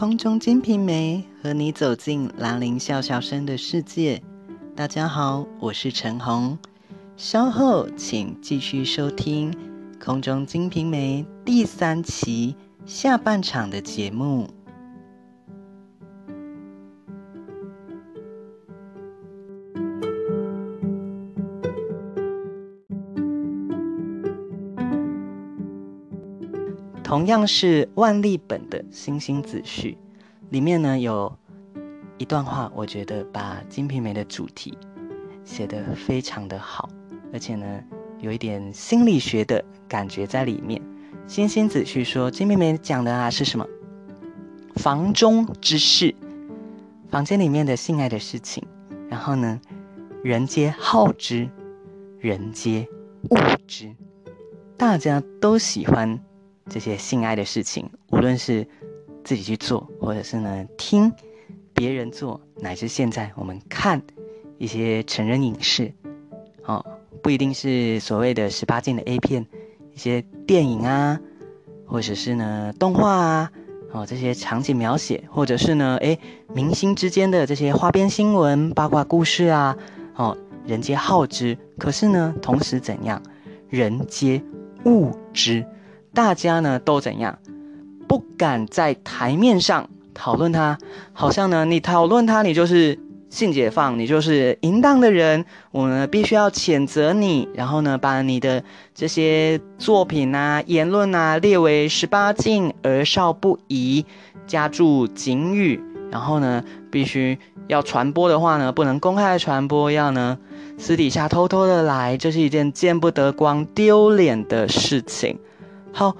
空中金瓶梅，和你走进兰陵笑笑生的世界。大家好，我是陈红。稍后请继续收听空中金瓶梅第三期下半场的节目。同样是万历本的《星星子序》，里面呢有一段话，我觉得把《金瓶梅》的主题写得非常的好，而且呢有一点心理学的感觉在里面。《星星子序》说，《金瓶梅》讲的啊是什么？房中之事，房间里面的性爱的事情。然后呢，人皆好之，人皆恶之，大家都喜欢。这些性爱的事情，无论是自己去做，或者是呢听别人做，乃至现在我们看一些成人影视，哦，不一定是所谓的十八禁的 A 片，一些电影啊，或者是呢动画啊，哦这些场景描写，或者是呢诶明星之间的这些花边新闻、八卦故事啊，哦人皆好之，可是呢同时怎样，人皆恶之。大家呢都怎样？不敢在台面上讨论他，好像呢你讨论他，你就是性解放，你就是淫荡的人。我们必须要谴责你，然后呢把你的这些作品啊、言论啊列为十八禁，儿少不宜，加注警语。然后呢必须要传播的话呢，不能公开传播，要呢私底下偷偷的来，这是一件见不得光、丢脸的事情。好，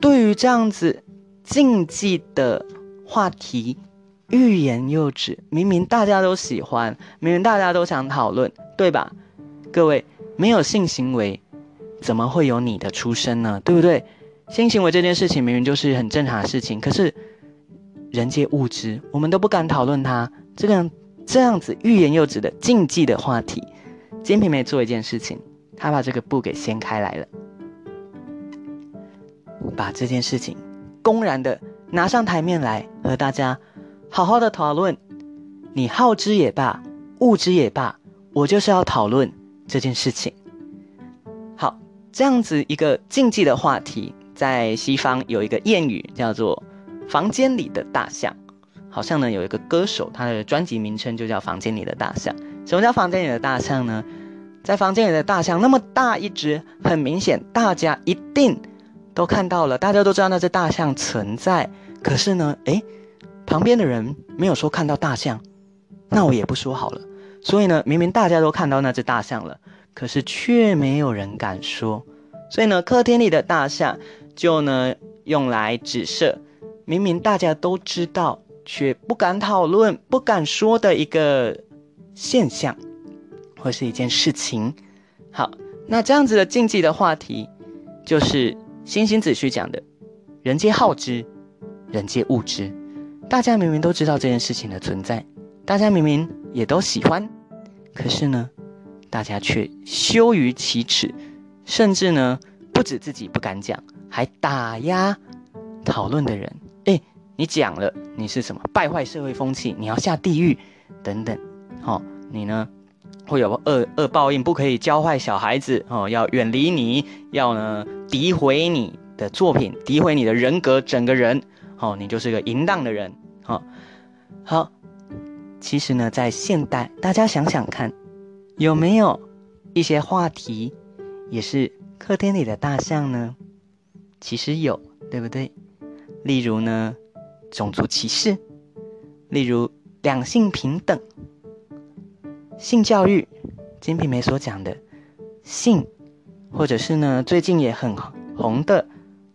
对于这样子禁忌的话题，欲言又止。明明大家都喜欢，明明大家都想讨论，对吧？各位，没有性行为，怎么会有你的出生呢？对不对？性行为这件事情明明就是很正常的事情，可是人皆物之，我们都不敢讨论它。这个这样子欲言又止的禁忌的话题，金瓶梅做一件事情，他把这个布给掀开来了。把这件事情公然的拿上台面来和大家好好的讨论，你好之也罢，恶之也罢，我就是要讨论这件事情。好，这样子一个禁忌的话题，在西方有一个谚语叫做“房间里的大象”，好像呢有一个歌手，他的专辑名称就叫《房间里的大象》。什么叫房间里的大象呢？在房间里的大象那么大一只，很明显，大家一定。都看到了，大家都知道那只大象存在。可是呢，诶，旁边的人没有说看到大象，那我也不说好了。所以呢，明明大家都看到那只大象了，可是却没有人敢说。所以呢，客厅里的大象就呢用来指涉明明大家都知道却不敢讨论、不敢说的一个现象，或是一件事情。好，那这样子的禁忌的话题就是。星星子虚讲的，人皆好之，人皆恶之。大家明明都知道这件事情的存在，大家明明也都喜欢，可是呢，大家却羞于启齿，甚至呢，不止自己不敢讲，还打压讨论的人。哎，你讲了，你是什么败坏社会风气？你要下地狱，等等。好，你呢？会有恶恶报应，不可以教坏小孩子哦，要远离你，要呢诋毁你的作品，诋毁你的人格，整个人哦，你就是个淫荡的人哦。好，其实呢，在现代，大家想想看，有没有一些话题也是客厅里的大象呢？其实有，对不对？例如呢，种族歧视，例如两性平等。性教育，金瓶梅所讲的性，或者是呢，最近也很红的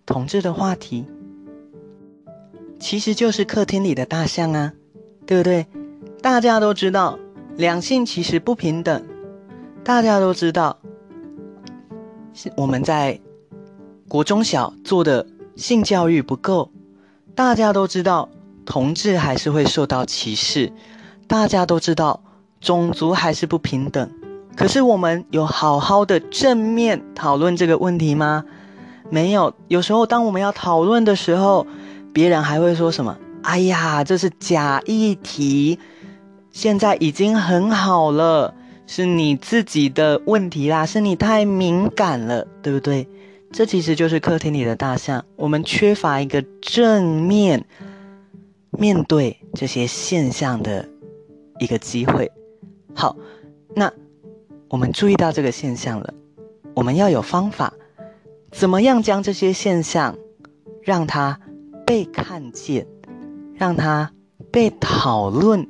同志的话题，其实就是客厅里的大象啊，对不对？大家都知道两性其实不平等，大家都知道是我们在国中小做的性教育不够，大家都知道同志还是会受到歧视，大家都知道。种族还是不平等，可是我们有好好的正面讨论这个问题吗？没有。有时候当我们要讨论的时候，别人还会说什么？哎呀，这是假议题，现在已经很好了，是你自己的问题啦，是你太敏感了，对不对？这其实就是客厅里的大象，我们缺乏一个正面面对这些现象的一个机会。好，那我们注意到这个现象了，我们要有方法，怎么样将这些现象让它被看见，让它被讨论，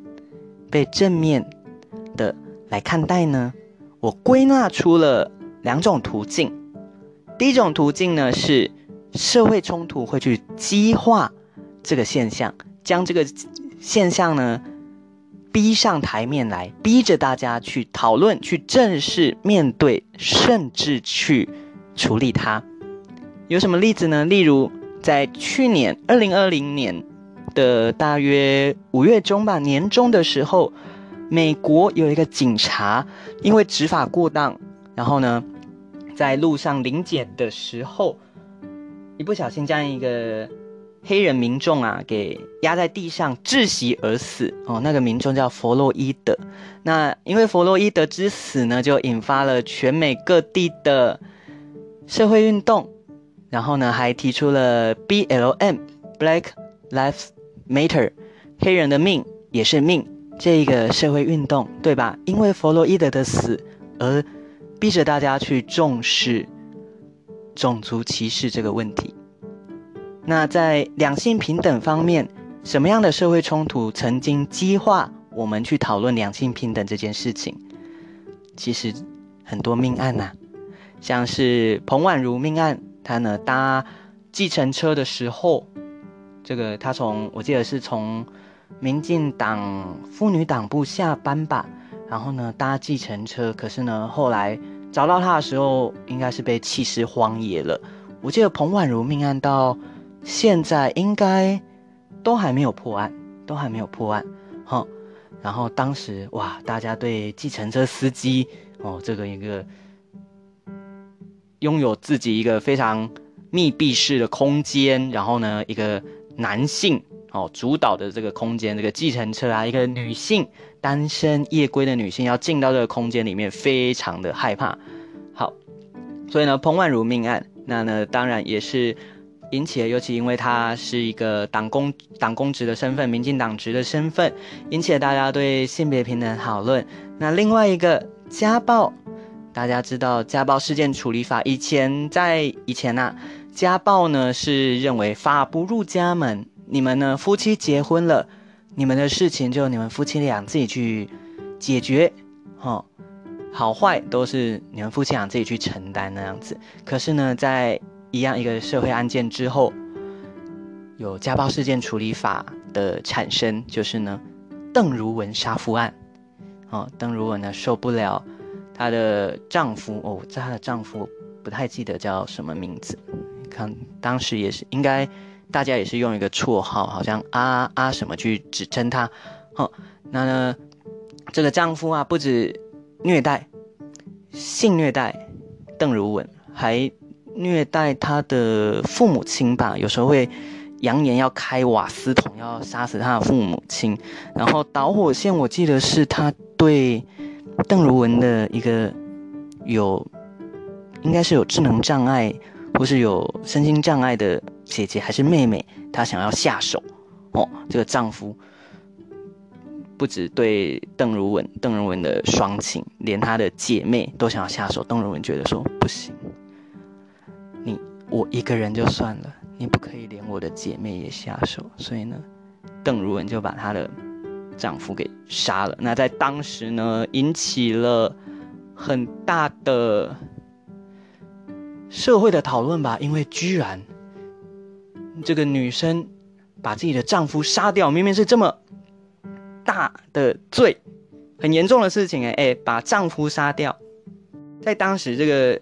被正面的来看待呢？我归纳出了两种途径。第一种途径呢，是社会冲突会去激化这个现象，将这个现象呢逼上台面来，逼着大家去讨论、去正视、面对，甚至去处理它。有什么例子呢？例如在去年二零二零年的大约五月中吧，年中的时候，美国有一个警察因为执法过当，然后呢。在路上临检的时候，一不小心将一个黑人民众啊给压在地上窒息而死哦。那个民众叫弗洛伊德。那因为弗洛伊德之死呢，就引发了全美各地的社会运动，然后呢还提出了 BLM（Black Lives Matter），黑人的命也是命这一个社会运动，对吧？因为弗洛伊德的死而。逼着大家去重视种族歧视这个问题。那在两性平等方面，什么样的社会冲突曾经激化我们去讨论两性平等这件事情？其实很多命案呐，像是彭婉如命案，她呢搭计程车的时候，这个她从我记得是从民进党妇女党部下班吧。然后呢，搭计程车，可是呢，后来找到他的时候，应该是被弃尸荒野了。我记得彭婉如命案到现在应该都还没有破案，都还没有破案。哈，然后当时哇，大家对计程车司机哦，这个一个拥有自己一个非常密闭式的空间，然后呢，一个男性哦主导的这个空间，这个计程车啊，一个女性。单身夜归的女性要进到这个空间里面，非常的害怕。好，所以呢，彭婉如命案，那呢，当然也是引起了，尤其因为他是一个党公党公职的身份，民进党职的身份，引起了大家对性别平等讨论。那另外一个家暴，大家知道家暴事件处理法，以前在以前呐，家暴呢是认为法不入家门，你们呢夫妻结婚了。你们的事情就你们夫妻俩自己去解决，哈，好坏都是你们夫妻俩自己去承担那样子。可是呢，在一样一个社会案件之后，有家暴事件处理法的产生，就是呢，邓如文杀夫案，哦，邓如文呢受不了她的丈夫哦，在她的丈夫不太记得叫什么名字，看当时也是应该。大家也是用一个绰号，好像啊啊什么去指称他，哦，那呢，这个丈夫啊不止虐待，性虐待邓如文，还虐待他的父母亲吧？有时候会扬言要开瓦斯桶，要杀死他的父母亲，然后导火线我记得是他对邓如文的一个有，应该是有智能障碍或是有身心障碍的。姐姐还是妹妹，她想要下手，哦，这个丈夫不止对邓如文，邓如文的双亲，连她的姐妹都想要下手。邓如文觉得说不行，我一个人就算了，你不可以连我的姐妹也下手。所以呢，邓如文就把她的丈夫给杀了。那在当时呢，引起了很大的社会的讨论吧，因为居然。这个女生把自己的丈夫杀掉，明明是这么大的罪，很严重的事情哎哎，把丈夫杀掉，在当时这个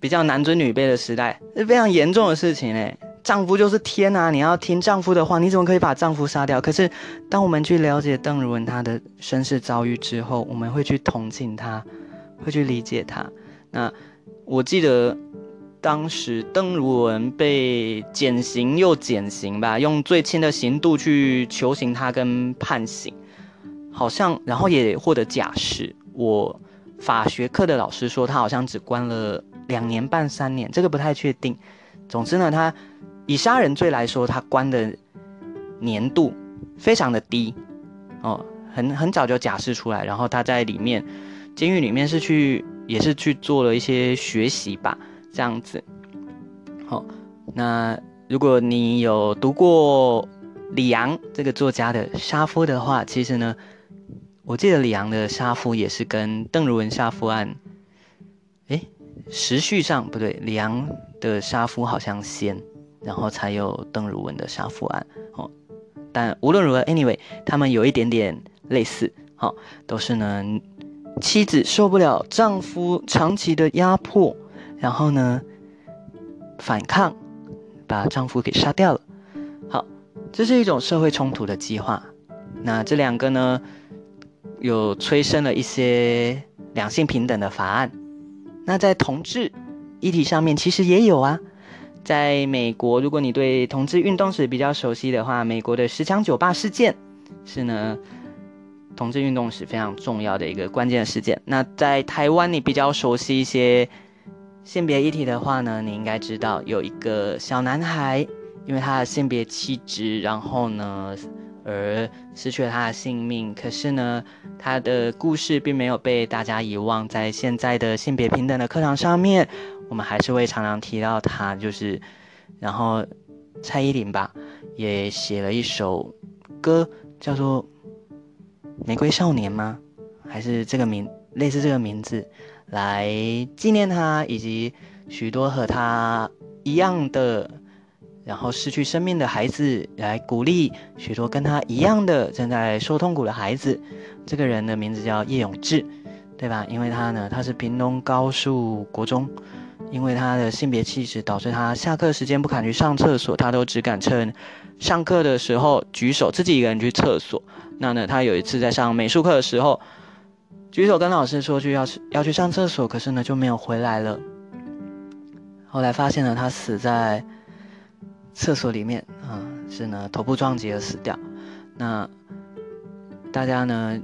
比较男尊女卑的时代，是非常严重的事情哎。丈夫就是天啊，你要听丈夫的话，你怎么可以把丈夫杀掉？可是当我们去了解邓如文她的身世遭遇之后，我们会去同情她，会去理解她。那我记得当时邓如文被减刑又减刑吧，用最轻的刑度去求刑他跟判刑，好像然后也获得假释。我法学课的老师说他好像只关了两年半三年，这个不太确定。总之呢，他以杀人罪来说，他关的年度非常的低哦，很很早就假释出来，然后他在里面监狱里面是去也是去做了一些学习吧。这样子，好，那如果你有读过李阳这个作家的《杀夫》的话，其实呢，我记得李阳的《杀夫》也是跟邓如文杀夫案，时序上不对，李阳的《杀夫》好像先，然后才有邓如文的杀夫案，哦，但无论如何，anyway，他们有一点点类似，好，都是呢，妻子受不了丈夫长期的压迫。然后呢，反抗，把丈夫给杀掉了。好，这是一种社会冲突的计划。那这两个呢，有催生了一些两性平等的法案。那在同志议题上面，其实也有啊。在美国，如果你对同志运动史比较熟悉的话，美国的十强酒吧事件是呢，同志运动史非常重要的一个关键事件。那在台湾，你比较熟悉一些。性别议题的话呢，你应该知道有一个小男孩，因为他的性别气质，然后呢而失去了他的性命。可是呢，他的故事并没有被大家遗忘，在现在的性别平等的课堂上面，我们还是会常常提到他。就是，然后蔡依林吧，也写了一首歌，叫做《玫瑰少年》吗？还是这个名类似这个名字？来纪念他，以及许多和他一样的，然后失去生命的孩子，来鼓励许多跟他一样的正在受痛苦的孩子。这个人的名字叫叶永志，对吧？因为他呢，他是屏东高树国中，因为他的性别气质导致他下课时间不敢去上厕所，他都只敢趁上课的时候举手自己一个人去厕所。那呢，他有一次在上美术课的时候。举手跟老师说句要去要去上厕所，可是呢就没有回来了。后来发现了他死在厕所里面啊，是呢头部撞击而死掉。那大家呢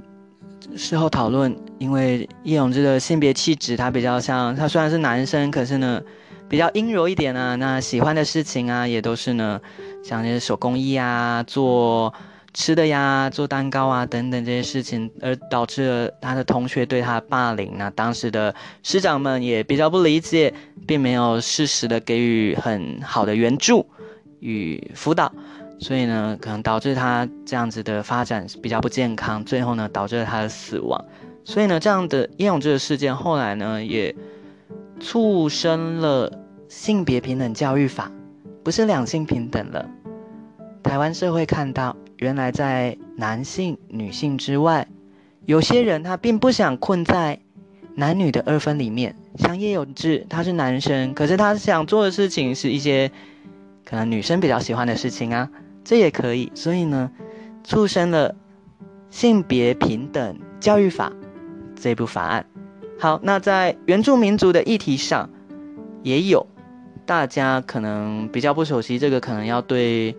事后讨论，因为叶永志的性别气质，他比较像他虽然是男生，可是呢比较阴柔一点啊。那喜欢的事情啊，也都是呢像那些手工艺啊，做。吃的呀，做蛋糕啊，等等这些事情，而导致了他的同学对他霸凌。那当时的师长们也比较不理解，并没有适时的给予很好的援助与辅导，所以呢，可能导致他这样子的发展比较不健康，最后呢，导致了他的死亡。所以呢，这样的叶永志的事件后来呢，也促生了性别平等教育法，不是两性平等了。台湾社会看到。原来在男性、女性之外，有些人他并不想困在男女的二分里面。像叶永志，他是男生，可是他想做的事情是一些可能女生比较喜欢的事情啊，这也可以。所以呢，促生了性别平等教育法这部法案。好，那在原住民族的议题上，也有大家可能比较不熟悉，这个可能要对。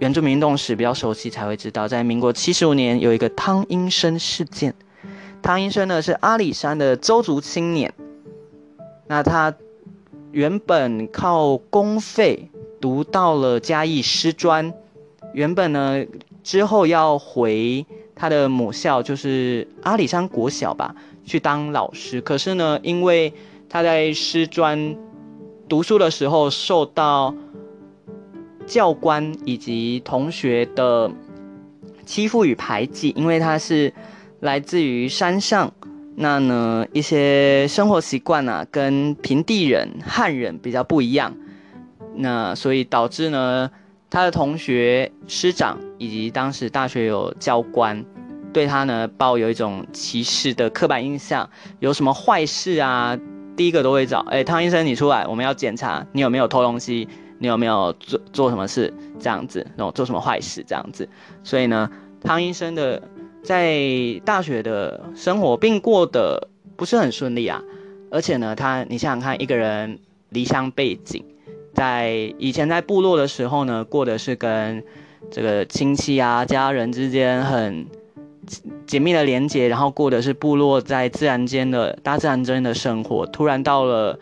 原住民运动史比较熟悉才会知道，在民国七十五年有一个汤英生事件。汤英生呢是阿里山的周族青年，那他原本靠公费读到了嘉义师专，原本呢之后要回他的母校，就是阿里山国小吧，去当老师。可是呢，因为他在师专读书的时候受到教官以及同学的欺负与排挤，因为他是来自于山上，那呢一些生活习惯啊，跟平地人汉人比较不一样，那所以导致呢他的同学师长以及当时大学有教官对他呢抱有一种歧视的刻板印象，有什么坏事啊，第一个都会找哎汤医生你出来，我们要检查你有没有偷东西。你有没有做做什么事这样子？然后做什么坏事这样子？所以呢，汤医生的在大学的生活并过得不是很顺利啊。而且呢，他你想想看，一个人离乡背景，在以前在部落的时候呢，过的是跟这个亲戚啊、家人之间很紧密的连接，然后过的是部落在自然间的大自然间的生活。突然到了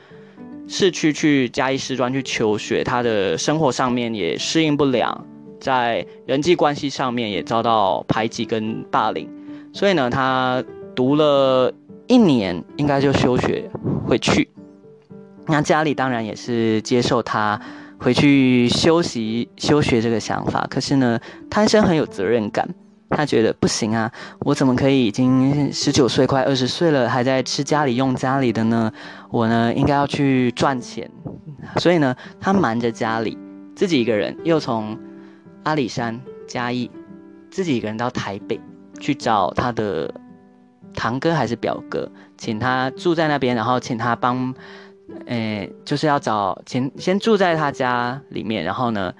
市区去嘉义师专去求学，他的生活上面也适应不良，在人际关系上面也遭到排挤跟霸凌，所以呢，他读了一年，应该就休学回去。那家里当然也是接受他回去休息休学这个想法，可是呢，潘生很有责任感。他觉得不行啊，我怎么可以已经十九岁快二十岁了，还在吃家里用家里的呢？我呢应该要去赚钱，所以呢，他瞒着家里，自己一个人又从阿里山嘉义，自己一个人到台北去找他的堂哥还是表哥，请他住在那边，然后请他帮，诶，就是要找先先住在他家里面，然后呢，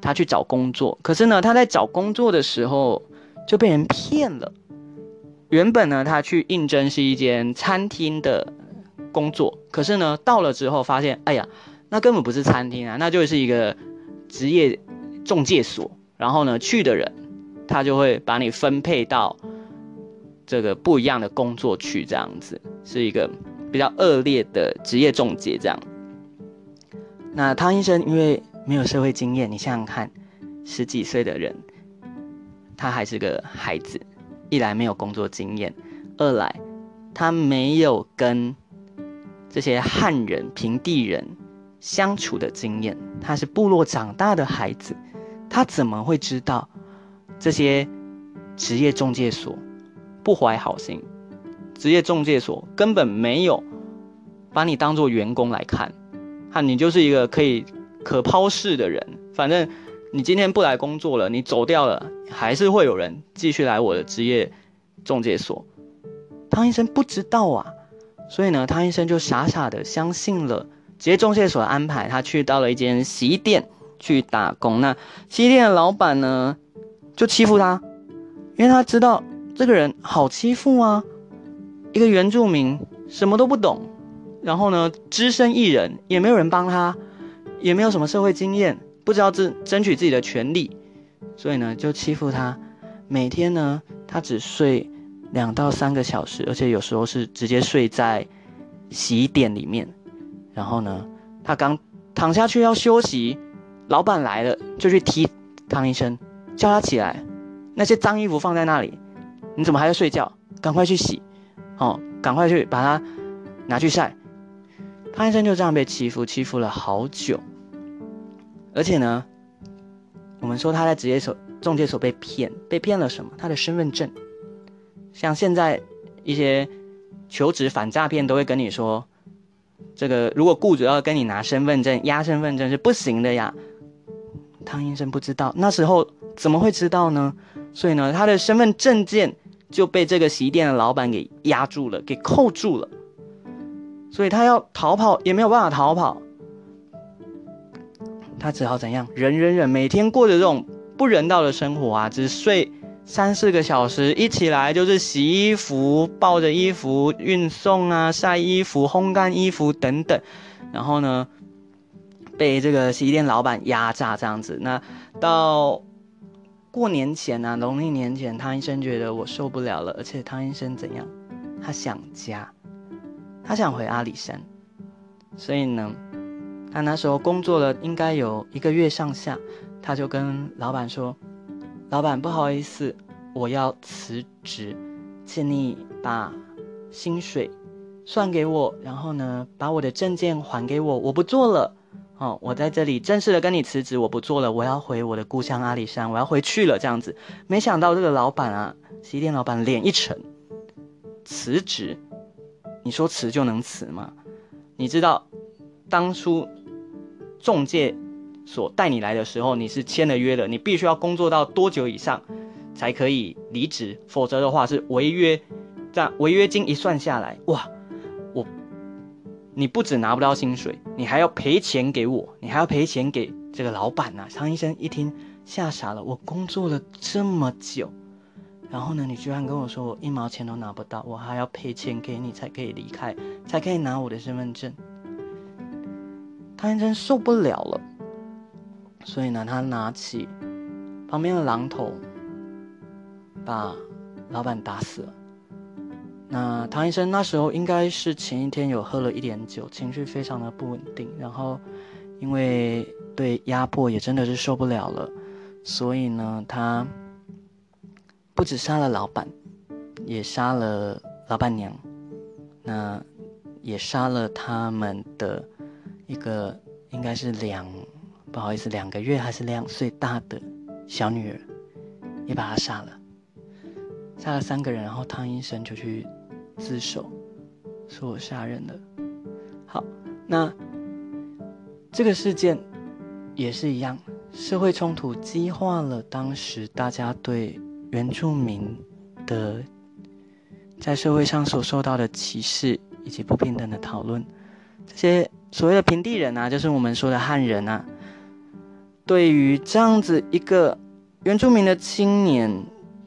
他去找工作。可是呢，他在找工作的时候。就被人骗了。原本呢，他去应征是一间餐厅的工作，可是呢，到了之后发现，哎呀，那根本不是餐厅啊，那就是一个职业中介所。然后呢，去的人他就会把你分配到这个不一样的工作去，这样子是一个比较恶劣的职业中介。这样，那汤医生因为没有社会经验，你想想看，十几岁的人。他还是个孩子，一来没有工作经验，二来他没有跟这些汉人、平地人相处的经验。他是部落长大的孩子，他怎么会知道这些职业中介所不怀好心？职业中介所根本没有把你当做员工来看，哈，你就是一个可以可抛式的人，反正。你今天不来工作了，你走掉了，还是会有人继续来我的职业中介所。汤医生不知道啊，所以呢，汤医生就傻傻的相信了职业中介所的安排。他去到了一间洗衣店去打工，那洗衣店的老板呢，就欺负他，因为他知道这个人好欺负啊，一个原住民什么都不懂，然后呢，只身一人，也没有人帮他，也没有什么社会经验。不知道争争取自己的权利，所以呢就欺负他。每天呢他只睡两到三个小时，而且有时候是直接睡在洗衣店里面。然后呢他刚躺下去要休息，老板来了就去踢汤医生，叫他起来。那些脏衣服放在那里，你怎么还在睡觉？赶快去洗，哦，赶快去把它拿去晒。汤医生就这样被欺负，欺负了好久。而且呢，我们说他在职业所中介所被骗，被骗了什么？他的身份证。像现在一些求职反诈骗都会跟你说，这个如果雇主要跟你拿身份证压身份证是不行的呀。汤医生不知道，那时候怎么会知道呢？所以呢，他的身份证件就被这个洗衣店的老板给压住了，给扣住了。所以他要逃跑也没有办法逃跑。他只好怎样忍忍忍，每天过着这种不人道的生活啊！只睡三四个小时，一起来就是洗衣服、抱着衣服运送啊、晒衣服、烘干衣服等等。然后呢，被这个洗衣店老板压榨这样子。那到过年前呢，农历年前，汤医生觉得我受不了了，而且汤医生怎样？他想家，他想回阿里山，所以呢。他那时候工作了应该有一个月上下，他就跟老板说：“老板，不好意思，我要辞职，请你把薪水算给我，然后呢，把我的证件还给我，我不做了。哦，我在这里正式的跟你辞职，我不做了，我要回我的故乡阿里山，我要回去了。这样子，没想到这个老板啊，洗衣店老板脸一沉，辞职？你说辞就能辞吗？你知道当初？”中介所带你来的时候，你是签了约的，你必须要工作到多久以上才可以离职，否则的话是违约。这样违约金一算下来，哇，我你不止拿不到薪水，你还要赔钱给我，你还要赔钱给这个老板呐！张医生一听吓傻了，我工作了这么久，然后呢，你居然跟我说我一毛钱都拿不到，我还要赔钱给你才可以离开，才可以拿我的身份证。汤医生受不了了，所以呢，他拿起旁边的榔头，把老板打死了。那唐医生那时候应该是前一天有喝了一点酒，情绪非常的不稳定，然后因为对压迫也真的是受不了了，所以呢，他不止杀了老板，也杀了老板娘，那也杀了他们的一个应该是两不好意思两个月还是两岁大的小女儿，也把她杀了。杀了三个人，然后汤医生就去自首，说我杀人了。好，那这个事件也是一样，社会冲突激化了当时大家对原住民的在社会上所受到的歧视以及不平等的讨论。这些所谓的平地人啊，就是我们说的汉人啊，对于这样子一个原住民的青年，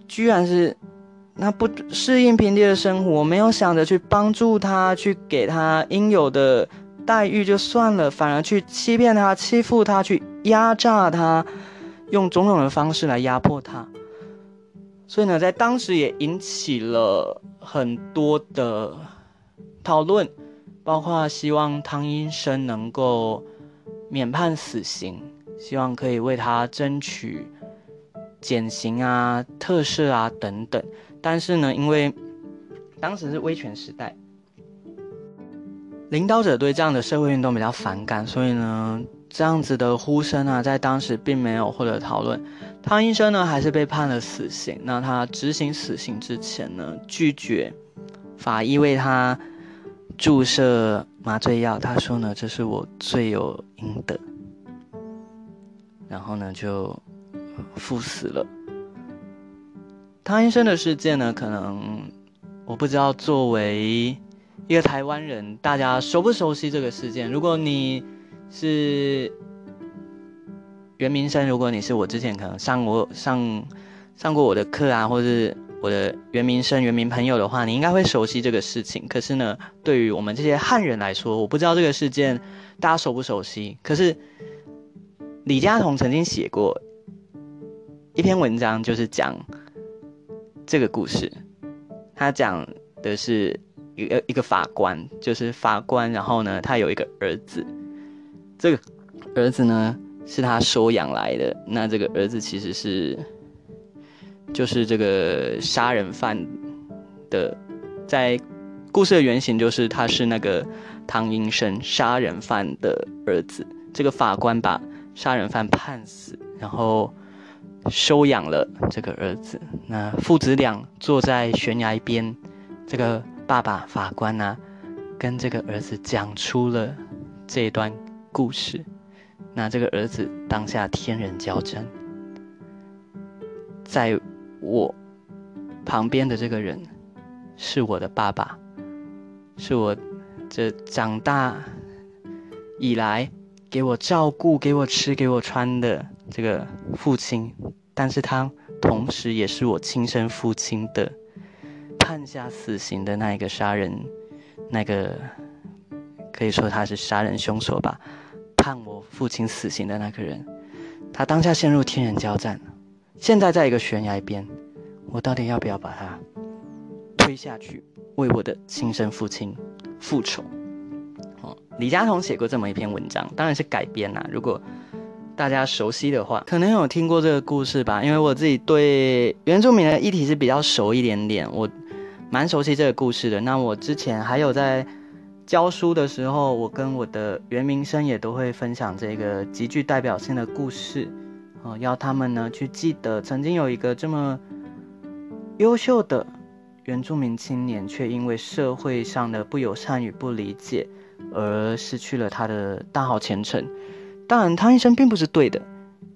居然是。那不适应平地的生活，没有想着去帮助他，去给他应有的待遇就算了，反而去欺骗他、欺负他、去压榨他，用种种的方式来压迫他。所以呢，在当时也引起了很多的讨论，包括希望汤医生能够免判死刑，希望可以为他争取减刑啊、特赦啊等等。但是呢，因为当时是威权时代，领导者对这样的社会运动比较反感，所以呢，这样子的呼声啊，在当时并没有获得讨论。汤医生呢，还是被判了死刑。那他执行死刑之前呢，拒绝法医为他注射麻醉药，他说呢，这是我罪有应得。然后呢，就赴死了。汤医生的事件呢，可能我不知道，作为一个台湾人，大家熟不熟悉这个事件？如果你是袁明生，如果你是我之前可能上过上上过我的课啊，或是我的袁明生、袁明朋友的话，你应该会熟悉这个事情。可是呢，对于我们这些汉人来说，我不知道这个事件大家熟不熟悉。可是李佳彤曾经写过一篇文章，就是讲。这个故事，他讲的是一个一个法官，就是法官，然后呢，他有一个儿子，这个儿子呢是他收养来的。那这个儿子其实是，就是这个杀人犯的，在故事的原型就是他是那个汤英生杀人犯的儿子。这个法官把杀人犯判死，然后。收养了这个儿子，那父子俩坐在悬崖边，这个爸爸法官呢，跟这个儿子讲出了这一段故事。那这个儿子当下天人交战，在我旁边的这个人是我的爸爸，是我这长大以来给我照顾、给我吃、给我穿的这个父亲。但是他同时也是我亲生父亲的判下死刑的那一个杀人，那个可以说他是杀人凶手吧，判我父亲死刑的那个人，他当下陷入天人交战，现在在一个悬崖边，我到底要不要把他推下去，为我的亲生父亲复仇？哦，李佳彤写过这么一篇文章，当然是改编啦。如果大家熟悉的话，可能有听过这个故事吧？因为我自己对原住民的议题是比较熟一点点，我蛮熟悉这个故事的。那我之前还有在教书的时候，我跟我的原民生也都会分享这个极具代表性的故事，哦，要他们呢去记得曾经有一个这么优秀的原住民青年，却因为社会上的不友善与不理解而失去了他的大好前程。当然，汤医生并不是对的，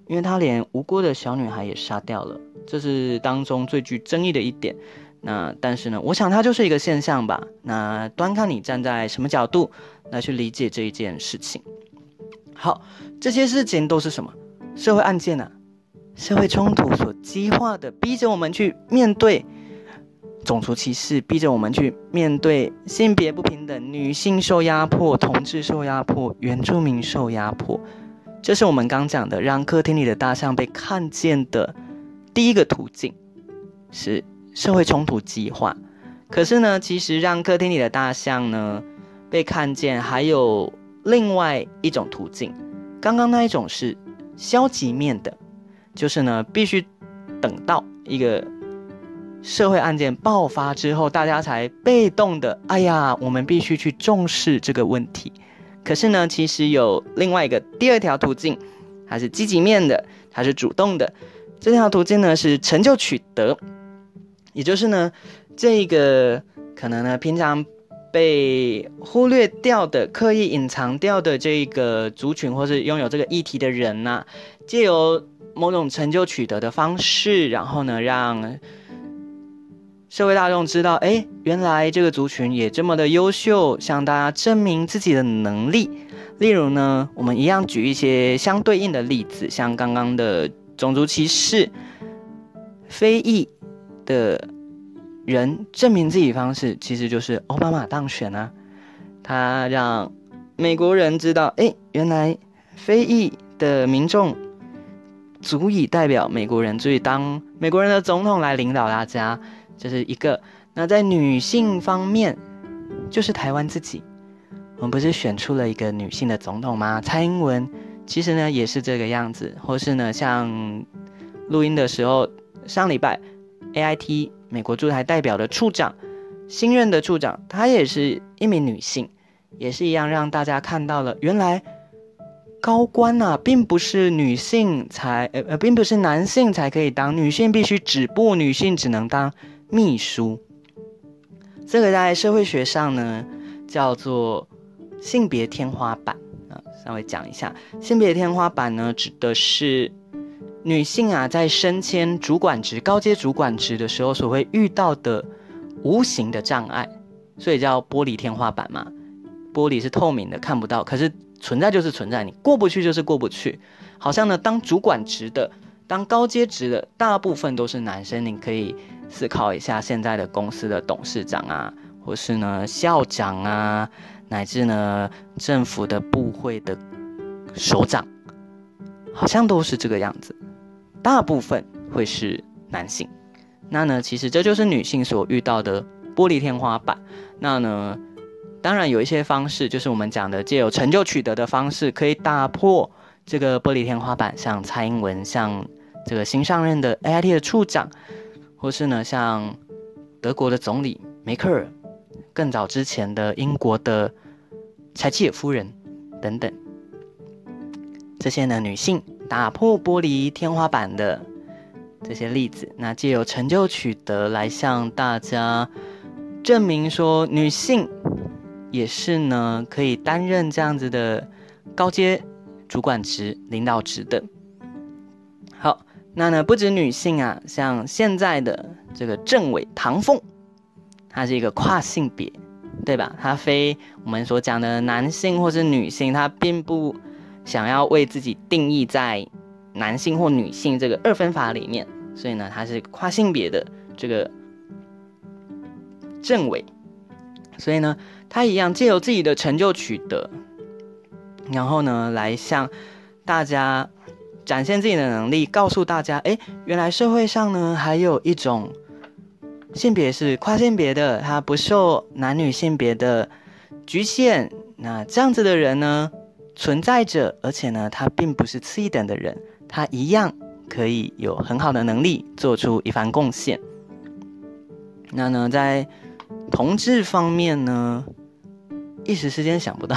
因为他连无辜的小女孩也杀掉了，这是当中最具争议的一点。那但是呢，我想它就是一个现象吧。那端看你站在什么角度来去理解这一件事情。好，这些事情都是什么？社会案件啊，社会冲突所激化的，逼着我们去面对种族歧视，逼着我们去面对性别不平等，女性受压迫，同志受压迫，原住民受压迫。这是我们刚讲的，让客厅里的大象被看见的第一个途径，是社会冲突激化。可是呢，其实让客厅里的大象呢被看见，还有另外一种途径。刚刚那一种是消极面的，就是呢，必须等到一个社会案件爆发之后，大家才被动的，哎呀，我们必须去重视这个问题。可是呢，其实有另外一个第二条途径，它是积极面的，它是主动的。这条途径呢是成就取得，也就是呢，这个可能呢平常被忽略掉的、刻意隐藏掉的这个族群，或是拥有这个议题的人呐，借由某种成就取得的方式，然后呢让。社会大众知道，哎，原来这个族群也这么的优秀，向大家证明自己的能力。例如呢，我们一样举一些相对应的例子，像刚刚的种族歧视，非裔的人证明自己方式，其实就是奥巴马当选啊。他让美国人知道，哎，原来非裔的民众足以代表美国人，足以当美国人的总统来领导大家。这是一个。那在女性方面，就是台湾自己，我们不是选出了一个女性的总统吗？蔡英文其实呢也是这个样子，或是呢像录音的时候，上礼拜 A I T 美国驻台代表的处长，新任的处长，她也是一名女性，也是一样让大家看到了，原来高官呐，并不是女性才呃呃，并不是男性才可以当，女性必须止步，女性只能当。秘书，这个在社会学上呢叫做性别天花板啊。稍微讲一下，性别天花板呢指的是女性啊在升迁主管职、高阶主管职的时候所会遇到的无形的障碍，所以叫玻璃天花板嘛。玻璃是透明的，看不到，可是存在就是存在，你过不去就是过不去。好像呢，当主管职的、当高阶职的大部分都是男生，你可以。思考一下，现在的公司的董事长啊，或是呢校长啊，乃至呢政府的部会的首长，好像都是这个样子，大部分会是男性。那呢，其实这就是女性所遇到的玻璃天花板。那呢，当然有一些方式，就是我们讲的借有成就取得的方式，可以打破这个玻璃天花板。像蔡英文，像这个新上任的 A I T 的处长。或是呢，像德国的总理梅克尔，更早之前的英国的柴契尔夫人等等，这些呢女性打破玻璃天花板的这些例子，那借由成就取得来向大家证明说，女性也是呢可以担任这样子的高阶主管职、领导职的。好。那呢，不止女性啊，像现在的这个政委唐凤，他是一个跨性别，对吧？他非我们所讲的男性或是女性，他并不想要为自己定义在男性或女性这个二分法里面，所以呢，他是跨性别的这个政委，所以呢，他一样借由自己的成就取得，然后呢，来向大家。展现自己的能力，告诉大家，哎，原来社会上呢还有一种性别是跨性别的，他不受男女性别的局限。那这样子的人呢存在着，而且呢他并不是次一等的人，他一样可以有很好的能力，做出一番贡献。那呢在同志方面呢，一时之间想不到。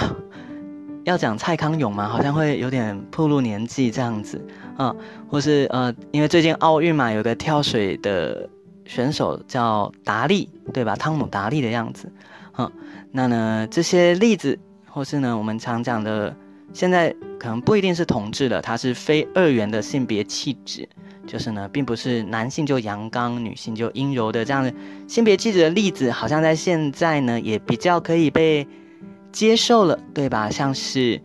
要讲蔡康永嘛，好像会有点暴露年纪这样子啊，或是呃，因为最近奥运嘛，有个跳水的选手叫达利，对吧？汤姆达利的样子，嗯，那呢这些例子，或是呢我们常讲的，现在可能不一定是同志的，它是非二元的性别气质，就是呢，并不是男性就阳刚，女性就阴柔的这样的性别气质的例子，好像在现在呢也比较可以被。接受了，对吧？像是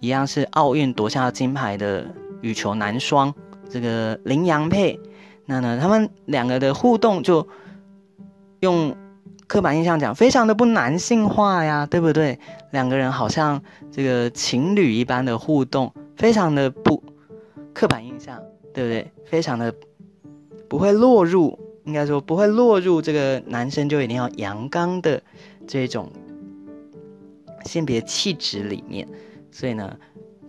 一样是奥运夺下金牌的羽球男双，这个林洋配，那呢，他们两个的互动就用刻板印象讲，非常的不男性化呀，对不对？两个人好像这个情侣一般的互动，非常的不刻板印象，对不对？非常的不会落入，应该说不会落入这个男生就一定要阳刚的这种性别气质里面。所以呢，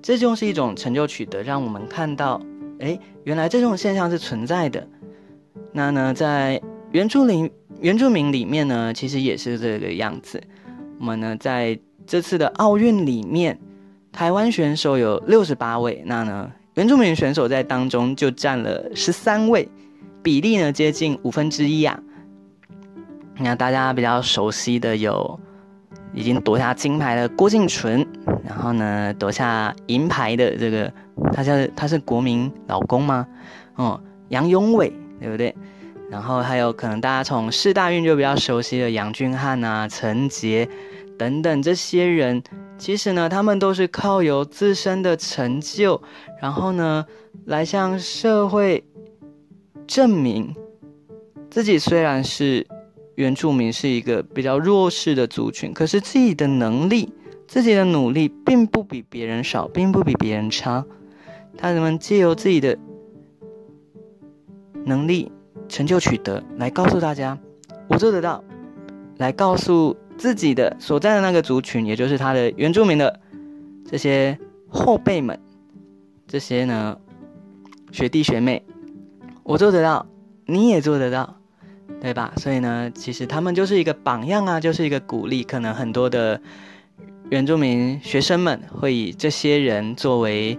这就是一种成就取得，让我们看到，哎，原来这种现象是存在的。那呢，在原住民原住民里面呢，其实也是这个样子。我们呢，在这次的奥运里面，台湾选手有六十八位，那呢，原住民选手在当中就占了十三位，比例呢接近五分之一啊。那大家比较熟悉的有。已经夺下金牌的郭敬淳，然后呢夺下银牌的这个，他叫他是国民老公吗？哦，杨永伟，对不对？然后还有可能大家从世大运就比较熟悉的杨俊翰啊、陈杰等等这些人，其实呢，他们都是靠有自身的成就，然后呢来向社会证明自己虽然是。原住民是一个比较弱势的族群，可是自己的能力、自己的努力并不比别人少，并不比别人差。他们借由自己的能力、成就取得，来告诉大家，我做得到；来告诉自己的所在的那个族群，也就是他的原住民的这些后辈们，这些呢学弟学妹，我做得到，你也做得到。对吧？所以呢，其实他们就是一个榜样啊，就是一个鼓励。可能很多的原住民学生们会以这些人作为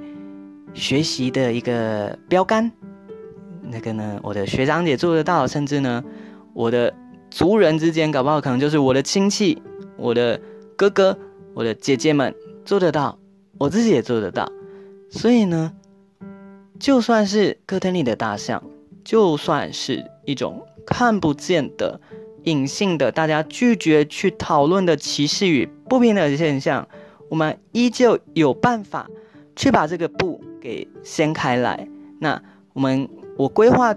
学习的一个标杆。那个呢，我的学长姐做得到，甚至呢，我的族人之间搞不好可能就是我的亲戚、我的哥哥、我的姐姐们做得到，我自己也做得到。所以呢，就算是客厅里的大象，就算是一种。看不见的、隐性的，大家拒绝去讨论的歧视与不平等的现象，我们依旧有办法去把这个布给掀开来。那我们我规划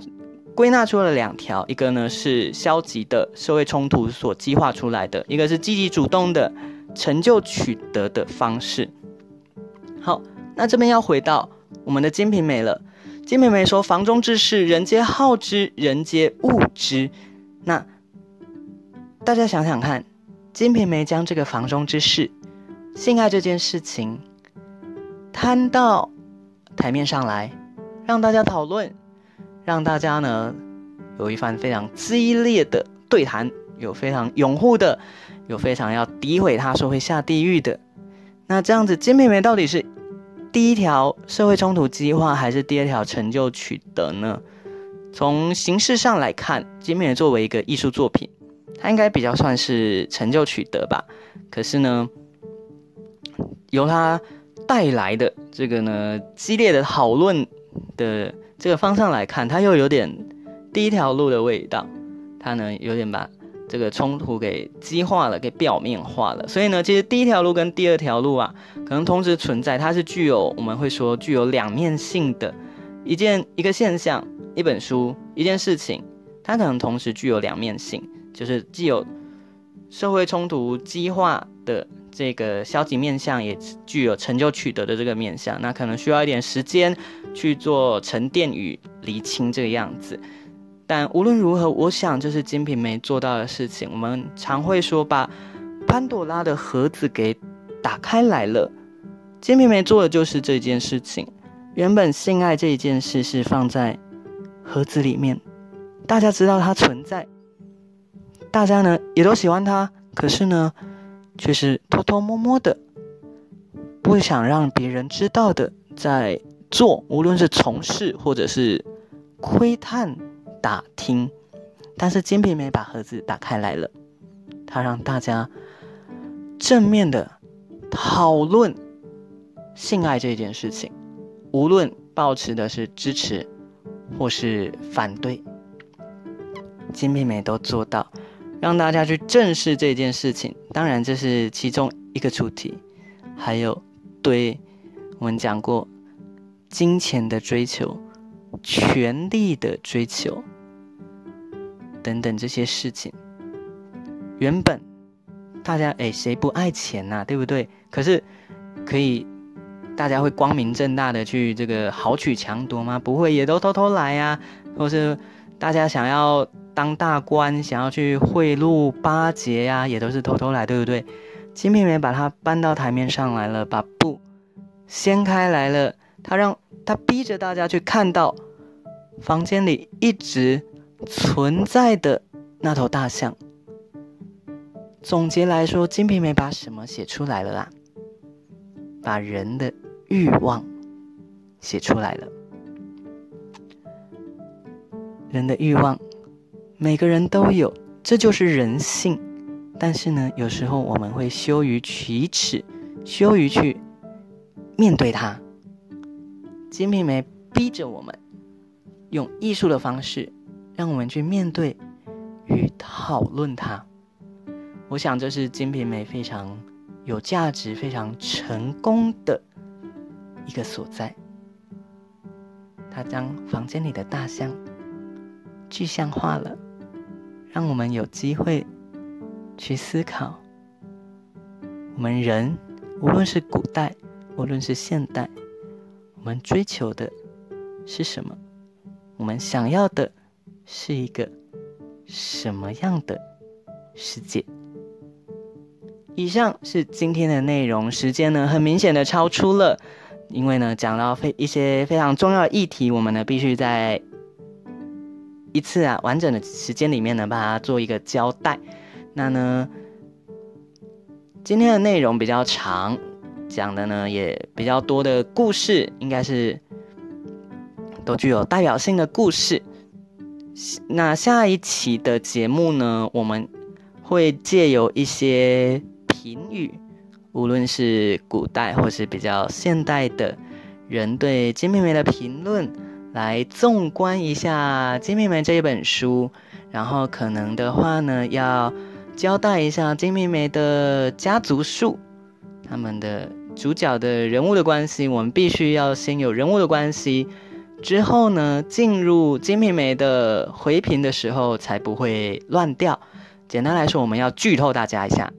归纳出了两条，一个呢是消极的社会冲突所激化出来的，一个是积极主动的成就取得的方式。好，那这边要回到我们的金瓶梅了。金妹妹说：“房中之事，人皆好之，人皆恶之。”那大家想想看，金瓶梅将这个房中之事、性爱这件事情摊到台面上来，让大家讨论，让大家呢有一番非常激烈的对谈，有非常拥护的，有非常要诋毁他说会下地狱的。那这样子，金瓶梅到底是？第一条社会冲突激化还是第二条成就取得呢？从形式上来看，《金瓶梅》作为一个艺术作品，它应该比较算是成就取得吧。可是呢，由它带来的这个呢激烈的讨论的这个方向来看，它又有点第一条路的味道。它呢有点把。这个冲突给激化了，给表面化了。所以呢，其实第一条路跟第二条路啊，可能同时存在，它是具有我们会说具有两面性的一件一个现象，一本书，一件事情，它可能同时具有两面性，就是既有社会冲突激化的这个消极面相，也具有成就取得的这个面相。那可能需要一点时间去做沉淀与厘清这个样子。但无论如何，我想这是金瓶梅做到的事情。我们常会说把潘朵拉的盒子给打开来了，金瓶梅做的就是这件事情。原本性爱这一件事是放在盒子里面，大家知道它存在，大家呢也都喜欢它，可是呢却是偷偷摸摸的，不想让别人知道的在做，无论是从事或者是窥探。打听，但是金瓶梅把盒子打开来了，它让大家正面的讨论性爱这件事情，无论保持的是支持或是反对，金瓶梅都做到让大家去正视这件事情。当然，这是其中一个主题，还有对我们讲过金钱的追求、权力的追求。等等这些事情，原本大家哎谁不爱钱呐，对不对？可是可以大家会光明正大的去这个豪取强夺吗？不会，也都偷偷来呀。或是大家想要当大官，想要去贿赂巴结呀，也都是偷偷来，对不对？金瓶梅把它搬到台面上来了，把布掀开来了，他让他逼着大家去看到房间里一直存在的那头大象。总结来说，金瓶梅把什么写出来了啦？把人的欲望写出来了。人的欲望，每个人都有，这就是人性。但是呢，有时候我们会羞于启齿，羞于去面对它。金瓶梅逼着我们用艺术的方式，让我们去面对与讨论它。我想这是金瓶梅非常有价值、非常成功的一个所在。他将房间里的大象具象化了，让我们有机会。去思考，我们人无论是古代，无论是现代，我们追求的是什么？我们想要的是一个什么样的世界？以上是今天的内容，时间呢很明显的超出了，因为呢讲到非一些非常重要的议题，我们呢必须在一次啊完整的时间里面呢把它做一个交代。那呢，今天的内容比较长，讲的呢也比较多的故事，应该是都具有代表性的故事。那下一期的节目呢，我们会借由一些评语，无论是古代或是比较现代的人对《金瓶梅》的评论，来纵观一下《金瓶梅》这一本书，然后可能的话呢，要。交代一下金瓶梅的家族树，他们的主角的人物的关系，我们必须要先有人物的关系，之后呢，进入金瓶梅的回评的时候才不会乱掉。简单来说，我们要剧透大家一下，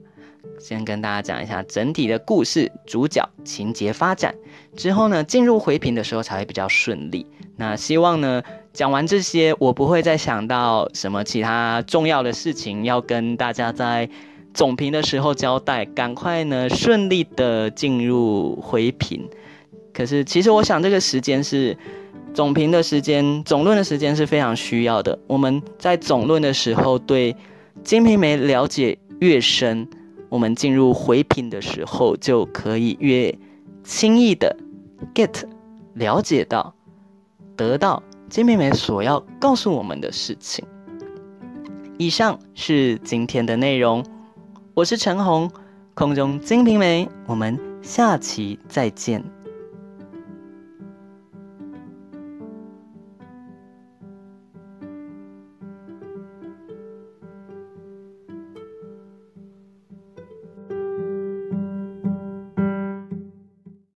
先跟大家讲一下整体的故事、主角、情节发展，之后呢，进入回评的时候才会比较顺利。那希望呢。讲完这些，我不会再想到什么其他重要的事情要跟大家在总评的时候交代。赶快呢，顺利的进入回评。可是，其实我想这个时间是总评的时间，总论的时间是非常需要的。我们在总论的时候对《金瓶梅》了解越深，我们进入回评的时候就可以越轻易的 get 了解到，得到。金瓶梅所要告诉我们的事情。以上是今天的内容，我是陈红，空中金瓶梅，我们下期再见。